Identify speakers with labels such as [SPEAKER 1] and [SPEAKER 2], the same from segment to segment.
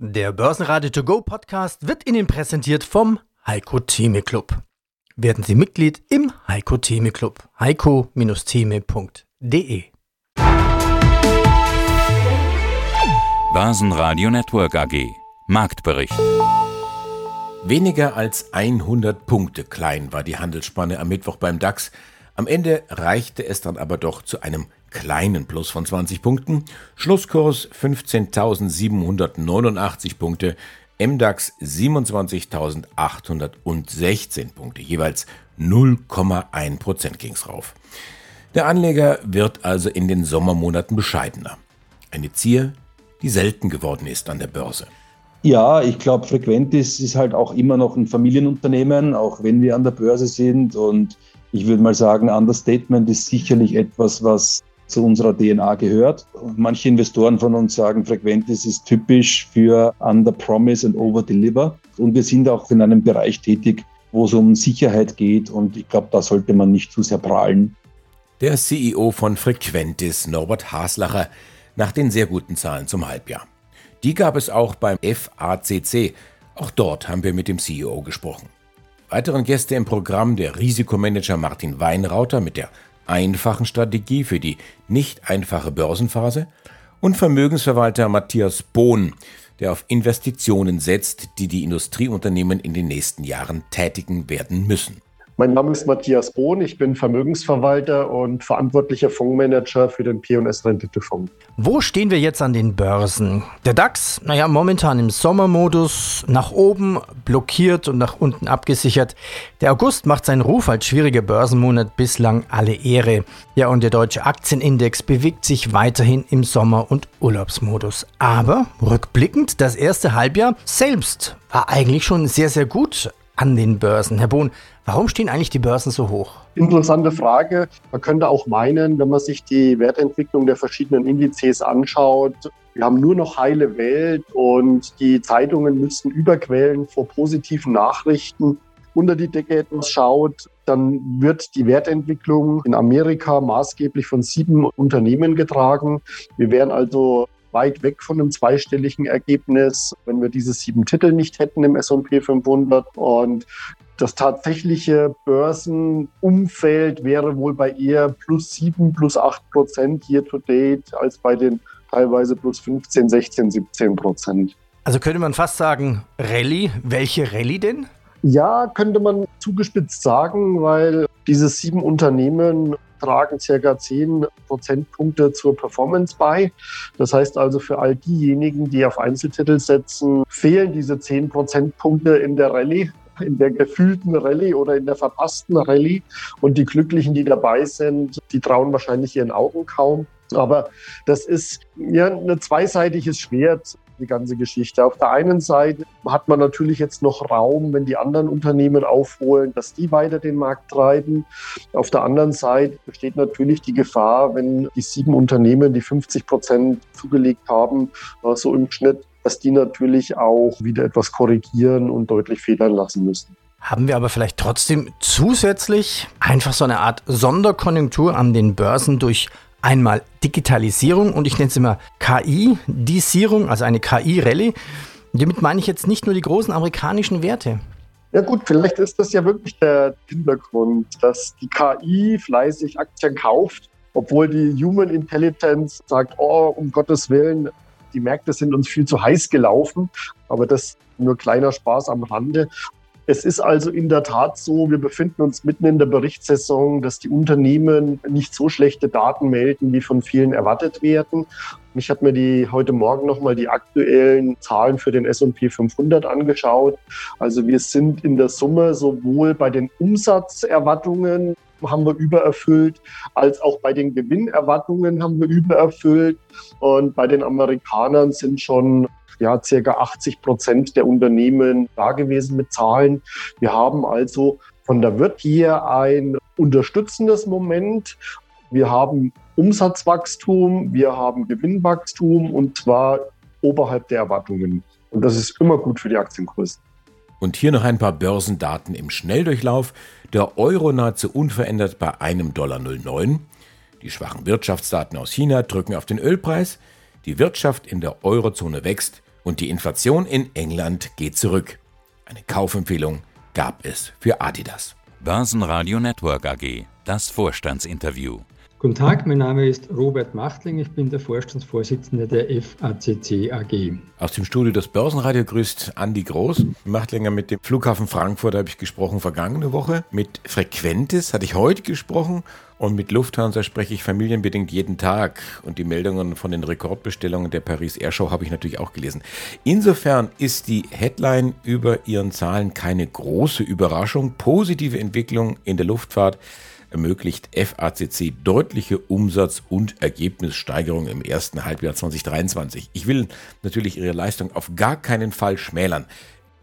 [SPEAKER 1] Der Börsenradio To Go Podcast wird Ihnen präsentiert vom Heiko Theme Club. Werden Sie Mitglied im Heiko Theme Club. heiko-theme.de
[SPEAKER 2] Börsenradio Network AG Marktbericht
[SPEAKER 3] Weniger als 100 Punkte klein war die Handelsspanne am Mittwoch beim DAX. Am Ende reichte es dann aber doch zu einem kleinen Plus von 20 Punkten. Schlusskurs 15.789 Punkte, MDAX 27.816 Punkte, jeweils 0,1 Prozent ging's rauf. Der Anleger wird also in den Sommermonaten bescheidener. Eine Zier, die selten geworden ist an der Börse.
[SPEAKER 4] Ja, ich glaube, Frequentis ist halt auch immer noch ein Familienunternehmen, auch wenn wir an der Börse sind. Und ich würde mal sagen, Understatement ist sicherlich etwas, was zu unserer DNA gehört. Manche Investoren von uns sagen, Frequentis ist typisch für Under Promise and Over Deliver. Und wir sind auch in einem Bereich tätig, wo es um Sicherheit geht. Und ich glaube, da sollte man nicht zu sehr prahlen.
[SPEAKER 3] Der CEO von Frequentis, Norbert Haslacher, nach den sehr guten Zahlen zum Halbjahr. Die gab es auch beim FACC. Auch dort haben wir mit dem CEO gesprochen. Weiteren Gäste im Programm der Risikomanager Martin Weinrauter mit der einfachen Strategie für die nicht einfache Börsenphase und Vermögensverwalter Matthias Bohn, der auf Investitionen setzt, die die Industrieunternehmen in den nächsten Jahren tätigen werden müssen.
[SPEAKER 5] Mein Name ist Matthias Bohn, ich bin Vermögensverwalter und verantwortlicher Fondsmanager für den P&S Renditefonds.
[SPEAKER 1] Wo stehen wir jetzt an den Börsen? Der DAX, naja, momentan im Sommermodus, nach oben blockiert und nach unten abgesichert. Der August macht seinen Ruf als schwieriger Börsenmonat bislang alle Ehre. Ja, und der deutsche Aktienindex bewegt sich weiterhin im Sommer- und Urlaubsmodus. Aber rückblickend, das erste Halbjahr selbst war eigentlich schon sehr, sehr gut an den Börsen. Herr Bohn, warum stehen eigentlich die Börsen so hoch?
[SPEAKER 5] Interessante Frage. Man könnte auch meinen, wenn man sich die Wertentwicklung der verschiedenen Indizes anschaut, wir haben nur noch heile Welt und die Zeitungen müssten überquellen vor positiven Nachrichten. Unter die Decke schaut, dann wird die Wertentwicklung in Amerika maßgeblich von sieben Unternehmen getragen. Wir wären also weit weg von einem zweistelligen Ergebnis, wenn wir diese sieben Titel nicht hätten im S&P 500. Und das tatsächliche Börsenumfeld wäre wohl bei eher plus sieben, plus acht Prozent year to date als bei den teilweise plus 15, 16, 17 Prozent.
[SPEAKER 1] Also könnte man fast sagen, Rallye. Welche Rallye denn?
[SPEAKER 5] Ja, könnte man zugespitzt sagen, weil diese sieben Unternehmen tragen circa 10 Prozentpunkte zur Performance bei. Das heißt also für all diejenigen, die auf Einzeltitel setzen, fehlen diese 10 Prozentpunkte in der Rallye in der gefühlten Rallye oder in der verpassten Rallye. Und die Glücklichen, die dabei sind, die trauen wahrscheinlich ihren Augen kaum. Aber das ist ja ein zweiseitiges Schwert die ganze Geschichte. Auf der einen Seite hat man natürlich jetzt noch Raum, wenn die anderen Unternehmen aufholen, dass die weiter den Markt treiben. Auf der anderen Seite besteht natürlich die Gefahr, wenn die sieben Unternehmen, die 50 Prozent zugelegt haben, äh, so im Schnitt, dass die natürlich auch wieder etwas korrigieren und deutlich federn lassen müssen.
[SPEAKER 1] Haben wir aber vielleicht trotzdem zusätzlich einfach so eine Art Sonderkonjunktur an den Börsen durch Einmal Digitalisierung und ich nenne es immer KI-Disierung, also eine KI-Rallye. Damit meine ich jetzt nicht nur die großen amerikanischen Werte.
[SPEAKER 5] Ja gut, vielleicht ist das ja wirklich der Hintergrund, dass die KI fleißig Aktien kauft, obwohl die Human Intelligence sagt, oh, um Gottes Willen, die Märkte sind uns viel zu heiß gelaufen. Aber das nur kleiner Spaß am Rande. Es ist also in der Tat so, wir befinden uns mitten in der Berichtssaison, dass die Unternehmen nicht so schlechte Daten melden, wie von vielen erwartet werden. Ich habe mir die heute Morgen nochmal die aktuellen Zahlen für den S&P 500 angeschaut. Also wir sind in der Summe sowohl bei den Umsatzerwartungen haben wir übererfüllt, als auch bei den Gewinnerwartungen haben wir übererfüllt. Und bei den Amerikanern sind schon ja, circa 80 Prozent der Unternehmen da gewesen mit Zahlen. Wir haben also von der Wirt hier ein unterstützendes Moment. Wir haben Umsatzwachstum, wir haben Gewinnwachstum und zwar oberhalb der Erwartungen. Und das ist immer gut für die Aktienkurse.
[SPEAKER 3] Und hier noch ein paar Börsendaten im Schnelldurchlauf. Der Euro nahezu unverändert bei einem Dollar 09. Die schwachen Wirtschaftsdaten aus China drücken auf den Ölpreis. Die Wirtschaft in der Eurozone wächst Und die Inflation in England geht zurück. Eine Kaufempfehlung gab es für Adidas.
[SPEAKER 2] Börsenradio Network AG, das Vorstandsinterview.
[SPEAKER 6] Guten Tag, mein Name ist Robert Machtling, ich bin der Vorstandsvorsitzende der FACC AG.
[SPEAKER 3] Aus dem Studio des Börsenradio grüßt Andi Groß. Machtlinger mit dem Flughafen Frankfurt habe ich gesprochen vergangene Woche. Mit Frequentis hatte ich heute gesprochen und mit Lufthansa spreche ich familienbedingt jeden Tag. Und die Meldungen von den Rekordbestellungen der Paris Airshow habe ich natürlich auch gelesen. Insofern ist die Headline über ihren Zahlen keine große Überraschung. Positive Entwicklung in der Luftfahrt ermöglicht FACC deutliche Umsatz- und Ergebnissteigerung im ersten Halbjahr 2023. Ich will natürlich Ihre Leistung auf gar keinen Fall schmälern.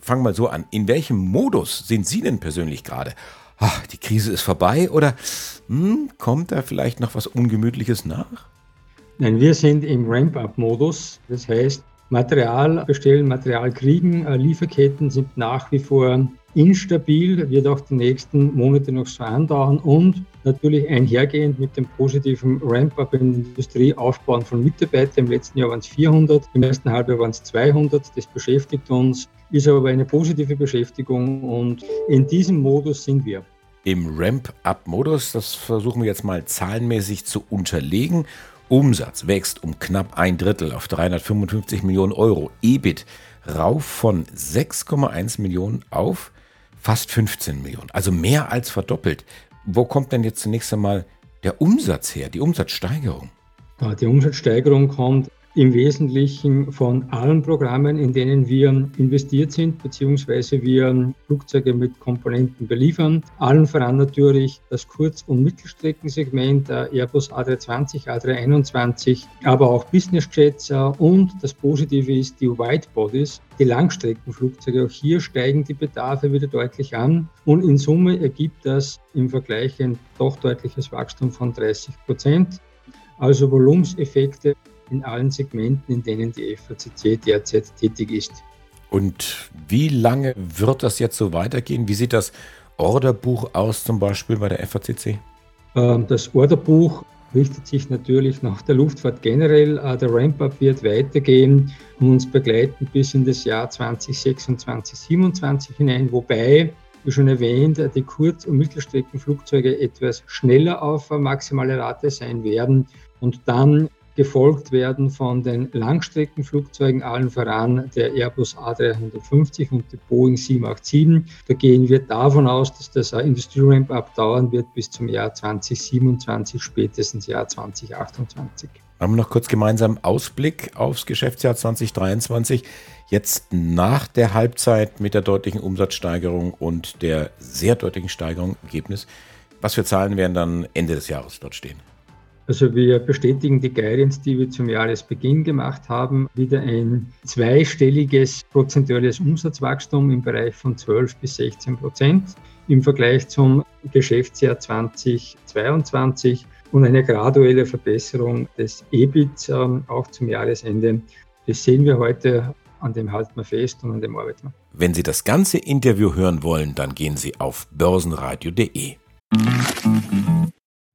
[SPEAKER 3] Fangen wir so an. In welchem Modus sind Sie denn persönlich gerade? Ach, die Krise ist vorbei oder hm, kommt da vielleicht noch was Ungemütliches nach?
[SPEAKER 6] Nein, wir sind im Ramp-up-Modus. Das heißt, Material bestellen, Material kriegen, äh, Lieferketten sind nach wie vor instabil, wird auch die nächsten Monate noch so andauern und natürlich einhergehend mit dem positiven Ramp-up in der Industrie, Aufbauen von Mitarbeitern. Im letzten Jahr waren es 400, im ersten Halbjahr waren es 200. Das beschäftigt uns, ist aber eine positive Beschäftigung und in diesem Modus sind wir.
[SPEAKER 3] Im Ramp-up-Modus, das versuchen wir jetzt mal zahlenmäßig zu unterlegen. Umsatz wächst um knapp ein Drittel auf 355 Millionen Euro. EBIT rauf von 6,1 Millionen auf fast 15 Millionen, also mehr als verdoppelt. Wo kommt denn jetzt zunächst einmal der Umsatz her, die Umsatzsteigerung?
[SPEAKER 6] Die Umsatzsteigerung kommt im Wesentlichen von allen Programmen, in denen wir investiert sind, beziehungsweise wir Flugzeuge mit Komponenten beliefern. Allen voran natürlich das Kurz- und Mittelstreckensegment, Airbus A320, A321, aber auch Business Jets und das Positive ist die Widebodies, die Langstreckenflugzeuge. Auch hier steigen die Bedarfe wieder deutlich an und in Summe ergibt das im Vergleich ein doch deutliches Wachstum von 30 Prozent. Also Volumenseffekte in allen Segmenten, in denen die FACC derzeit tätig ist.
[SPEAKER 3] Und wie lange wird das jetzt so weitergehen? Wie sieht das Orderbuch aus, zum Beispiel bei der FACC?
[SPEAKER 6] Ähm, das Orderbuch richtet sich natürlich nach der Luftfahrt generell. Äh, der Ramp-up wird weitergehen und uns begleiten bis in das Jahr 2026, 2027 hinein, wobei wie schon erwähnt, die Kurz- und Mittelstreckenflugzeuge etwas schneller auf maximale Rate sein werden und dann gefolgt werden von den Langstreckenflugzeugen, allen voran der Airbus A350 und der Boeing 787. Da gehen wir davon aus, dass das Industrie Ramp-up dauern wird bis zum Jahr 2027, spätestens Jahr 2028.
[SPEAKER 3] Haben wir noch kurz gemeinsam Ausblick aufs Geschäftsjahr 2023. Jetzt nach der Halbzeit mit der deutlichen Umsatzsteigerung und der sehr deutlichen Steigerung im Ergebnis. Was für Zahlen werden dann Ende des Jahres dort stehen?
[SPEAKER 6] Also wir bestätigen die Guidance, die wir zum Jahresbeginn gemacht haben, wieder ein zweistelliges prozentuales Umsatzwachstum im Bereich von 12 bis 16 Prozent im Vergleich zum Geschäftsjahr 2022 und eine graduelle Verbesserung des EBIT ähm, auch zum Jahresende. Das sehen wir heute, an dem halten wir fest und an dem arbeiten wir.
[SPEAKER 3] Wenn Sie das ganze Interview hören wollen, dann gehen Sie auf börsenradio.de.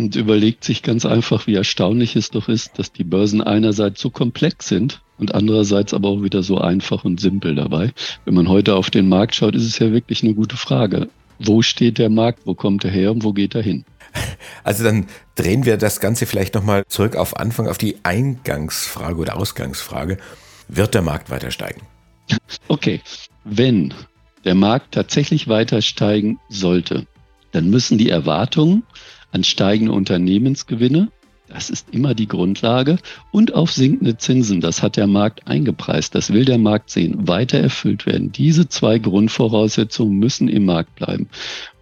[SPEAKER 7] und überlegt sich ganz einfach, wie erstaunlich es doch ist, dass die Börsen einerseits so komplex sind und andererseits aber auch wieder so einfach und simpel dabei. Wenn man heute auf den Markt schaut, ist es ja wirklich eine gute Frage. Wo steht der Markt, wo kommt er her und wo geht er hin?
[SPEAKER 3] Also dann drehen wir das Ganze vielleicht nochmal zurück auf Anfang, auf die Eingangsfrage oder Ausgangsfrage. Wird der Markt weiter steigen?
[SPEAKER 7] Okay, wenn der Markt tatsächlich weiter steigen sollte, dann müssen die Erwartungen an steigende Unternehmensgewinne, das ist immer die Grundlage, und auf sinkende Zinsen, das hat der Markt eingepreist, das will der Markt sehen, weiter erfüllt werden. Diese zwei Grundvoraussetzungen müssen im Markt bleiben.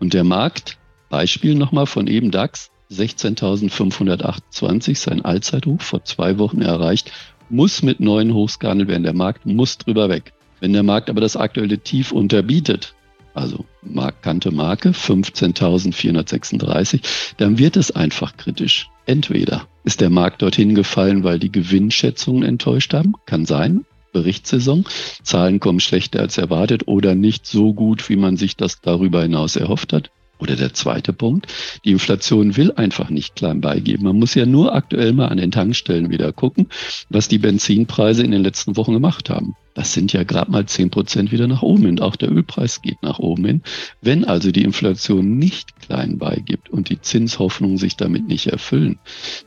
[SPEAKER 7] Und der Markt, Beispiel nochmal von eben DAX, 16.528, sein Allzeithoch vor zwei Wochen erreicht, muss mit neuen Hochs gehandelt werden. Der Markt muss drüber weg. Wenn der Markt aber das aktuelle Tief unterbietet, also markante Marke 15.436, dann wird es einfach kritisch. Entweder ist der Markt dorthin gefallen, weil die Gewinnschätzungen enttäuscht haben, kann sein, Berichtssaison, Zahlen kommen schlechter als erwartet oder nicht so gut, wie man sich das darüber hinaus erhofft hat. Oder der zweite Punkt, die Inflation will einfach nicht klein beigeben. Man muss ja nur aktuell mal an den Tankstellen wieder gucken, was die Benzinpreise in den letzten Wochen gemacht haben. Das sind ja gerade mal zehn Prozent wieder nach oben hin. Auch der Ölpreis geht nach oben hin. Wenn also die Inflation nicht klein beigibt und die Zinshoffnungen sich damit nicht erfüllen,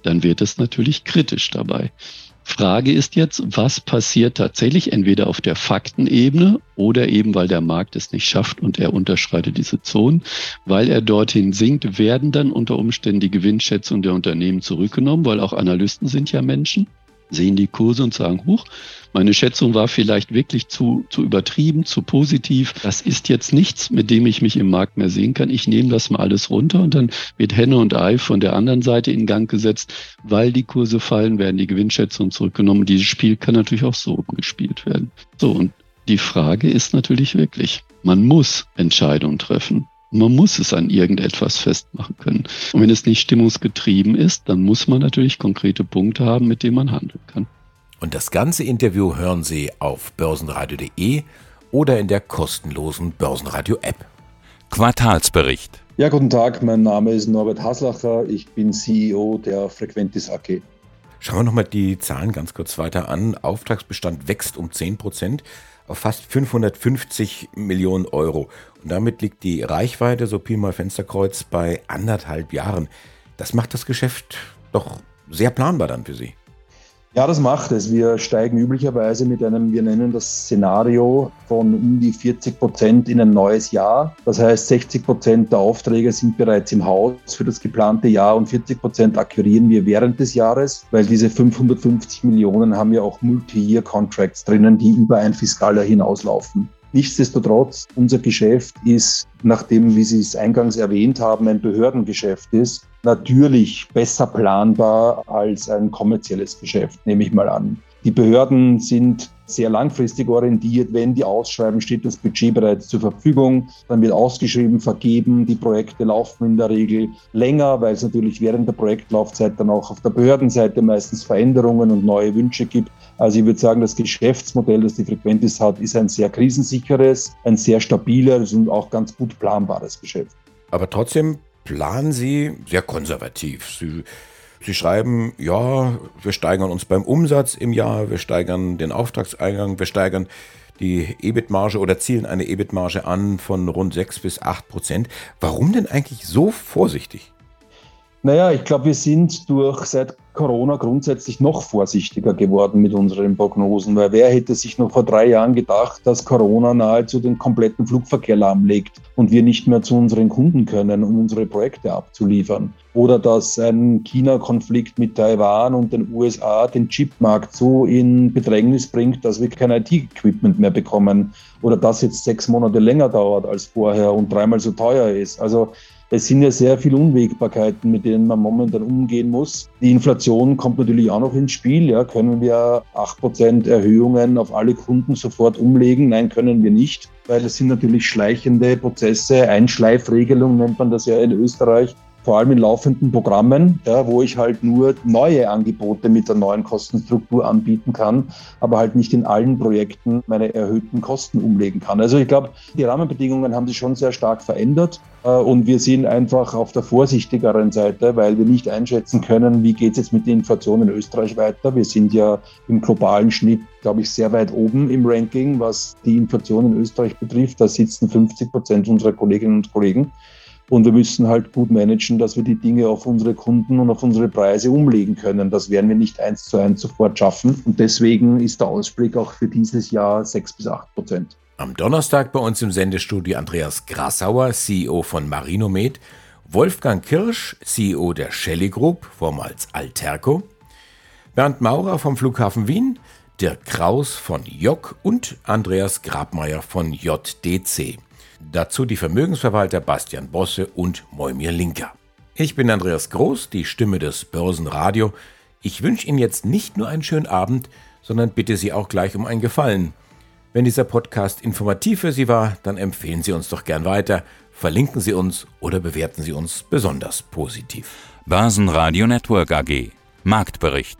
[SPEAKER 7] dann wird es natürlich kritisch dabei. Frage ist jetzt, was passiert tatsächlich entweder auf der Faktenebene oder eben, weil der Markt es nicht schafft und er unterschreitet diese Zonen, weil er dorthin sinkt, werden dann unter Umständen die Gewinnschätzungen der Unternehmen zurückgenommen, weil auch Analysten sind ja Menschen sehen die Kurse und sagen, huch, meine Schätzung war vielleicht wirklich zu, zu übertrieben, zu positiv. Das ist jetzt nichts, mit dem ich mich im Markt mehr sehen kann. Ich nehme das mal alles runter und dann wird Henne und Ei von der anderen Seite in Gang gesetzt. Weil die Kurse fallen, werden die Gewinnschätzungen zurückgenommen. Dieses Spiel kann natürlich auch so gespielt werden. So, und die Frage ist natürlich wirklich, man muss Entscheidungen treffen. Man muss es an irgendetwas festmachen können. Und wenn es nicht stimmungsgetrieben ist, dann muss man natürlich konkrete Punkte haben, mit denen man handeln kann.
[SPEAKER 3] Und das ganze Interview hören Sie auf börsenradio.de oder in der kostenlosen Börsenradio-App.
[SPEAKER 2] Quartalsbericht.
[SPEAKER 4] Ja, guten Tag, mein Name ist Norbert Haslacher, ich bin CEO der Frequentis AG.
[SPEAKER 3] Schauen wir nochmal die Zahlen ganz kurz weiter an. Auftragsbestand wächst um 10 Prozent auf fast 550 Millionen Euro. Und damit liegt die Reichweite, so Pi mal Fensterkreuz, bei anderthalb Jahren. Das macht das Geschäft doch sehr planbar dann für Sie.
[SPEAKER 4] Ja, das macht es. Wir steigen üblicherweise mit einem, wir nennen das Szenario von um die 40 Prozent in ein neues Jahr. Das heißt, 60 Prozent der Aufträge sind bereits im Haus für das geplante Jahr und 40 Prozent akquirieren wir während des Jahres, weil diese 550 Millionen haben ja auch Multi-Year-Contracts drinnen, die über ein Fiskaljahr hinauslaufen. Nichtsdestotrotz, unser Geschäft ist, nachdem, wie Sie es eingangs erwähnt haben, ein Behördengeschäft ist, natürlich besser planbar als ein kommerzielles Geschäft, nehme ich mal an. Die Behörden sind sehr langfristig orientiert. Wenn die ausschreiben, steht das Budget bereits zur Verfügung. Dann wird ausgeschrieben, vergeben. Die Projekte laufen in der Regel länger, weil es natürlich während der Projektlaufzeit dann auch auf der Behördenseite meistens Veränderungen und neue Wünsche gibt. Also ich würde sagen, das Geschäftsmodell, das die Frequentis hat, ist ein sehr krisensicheres, ein sehr stabiles und auch ganz gut planbares Geschäft.
[SPEAKER 3] Aber trotzdem planen Sie sehr konservativ. Sie, Sie schreiben, ja, wir steigern uns beim Umsatz im Jahr, wir steigern den Auftragseingang, wir steigern die EBIT-Marge oder zielen eine EBIT-Marge an von rund 6 bis 8 Prozent. Warum denn eigentlich so vorsichtig?
[SPEAKER 4] Naja, ich glaube, wir sind durch seit Corona grundsätzlich noch vorsichtiger geworden mit unseren Prognosen, weil wer hätte sich noch vor drei Jahren gedacht, dass Corona nahezu den kompletten Flugverkehr lahmlegt und wir nicht mehr zu unseren Kunden können, um unsere Projekte abzuliefern? Oder dass ein China-Konflikt mit Taiwan und den USA den Chipmarkt so in Bedrängnis bringt, dass wir kein IT-Equipment mehr bekommen oder das jetzt sechs Monate länger dauert als vorher und dreimal so teuer ist. Also es sind ja sehr viele Unwägbarkeiten, mit denen man momentan umgehen muss. Die Inflation kommt natürlich auch noch ins Spiel. Ja, können wir 8% Erhöhungen auf alle Kunden sofort umlegen? Nein, können wir nicht, weil es sind natürlich schleichende Prozesse, Einschleifregelungen nennt man das ja in Österreich vor allem in laufenden Programmen, ja, wo ich halt nur neue Angebote mit der neuen Kostenstruktur anbieten kann, aber halt nicht in allen Projekten meine erhöhten Kosten umlegen kann. Also ich glaube, die Rahmenbedingungen haben sich schon sehr stark verändert äh, und wir sind einfach auf der vorsichtigeren Seite, weil wir nicht einschätzen können, wie geht es jetzt mit der Inflation in Österreich weiter. Wir sind ja im globalen Schnitt, glaube ich, sehr weit oben im Ranking, was die Inflation in Österreich betrifft. Da sitzen 50 Prozent unserer Kolleginnen und Kollegen. Und wir müssen halt gut managen, dass wir die Dinge auf unsere Kunden und auf unsere Preise umlegen können. Das werden wir nicht eins zu eins sofort schaffen. Und deswegen ist der Ausblick auch für dieses Jahr sechs bis acht Prozent.
[SPEAKER 3] Am Donnerstag bei uns im Sendestudio Andreas Grasauer, CEO von Marinomed, Wolfgang Kirsch, CEO der Shelley Group, vormals Alterco, Bernd Maurer vom Flughafen Wien, Dirk Kraus von JOC und Andreas Grabmeier von JDC. Dazu die Vermögensverwalter Bastian Bosse und Moimir Linker. Ich bin Andreas Groß, die Stimme des Börsenradio. Ich wünsche Ihnen jetzt nicht nur einen schönen Abend, sondern bitte Sie auch gleich um einen Gefallen. Wenn dieser Podcast informativ für Sie war, dann empfehlen Sie uns doch gern weiter, verlinken Sie uns oder bewerten Sie uns besonders positiv.
[SPEAKER 2] Börsenradio Network AG Marktbericht.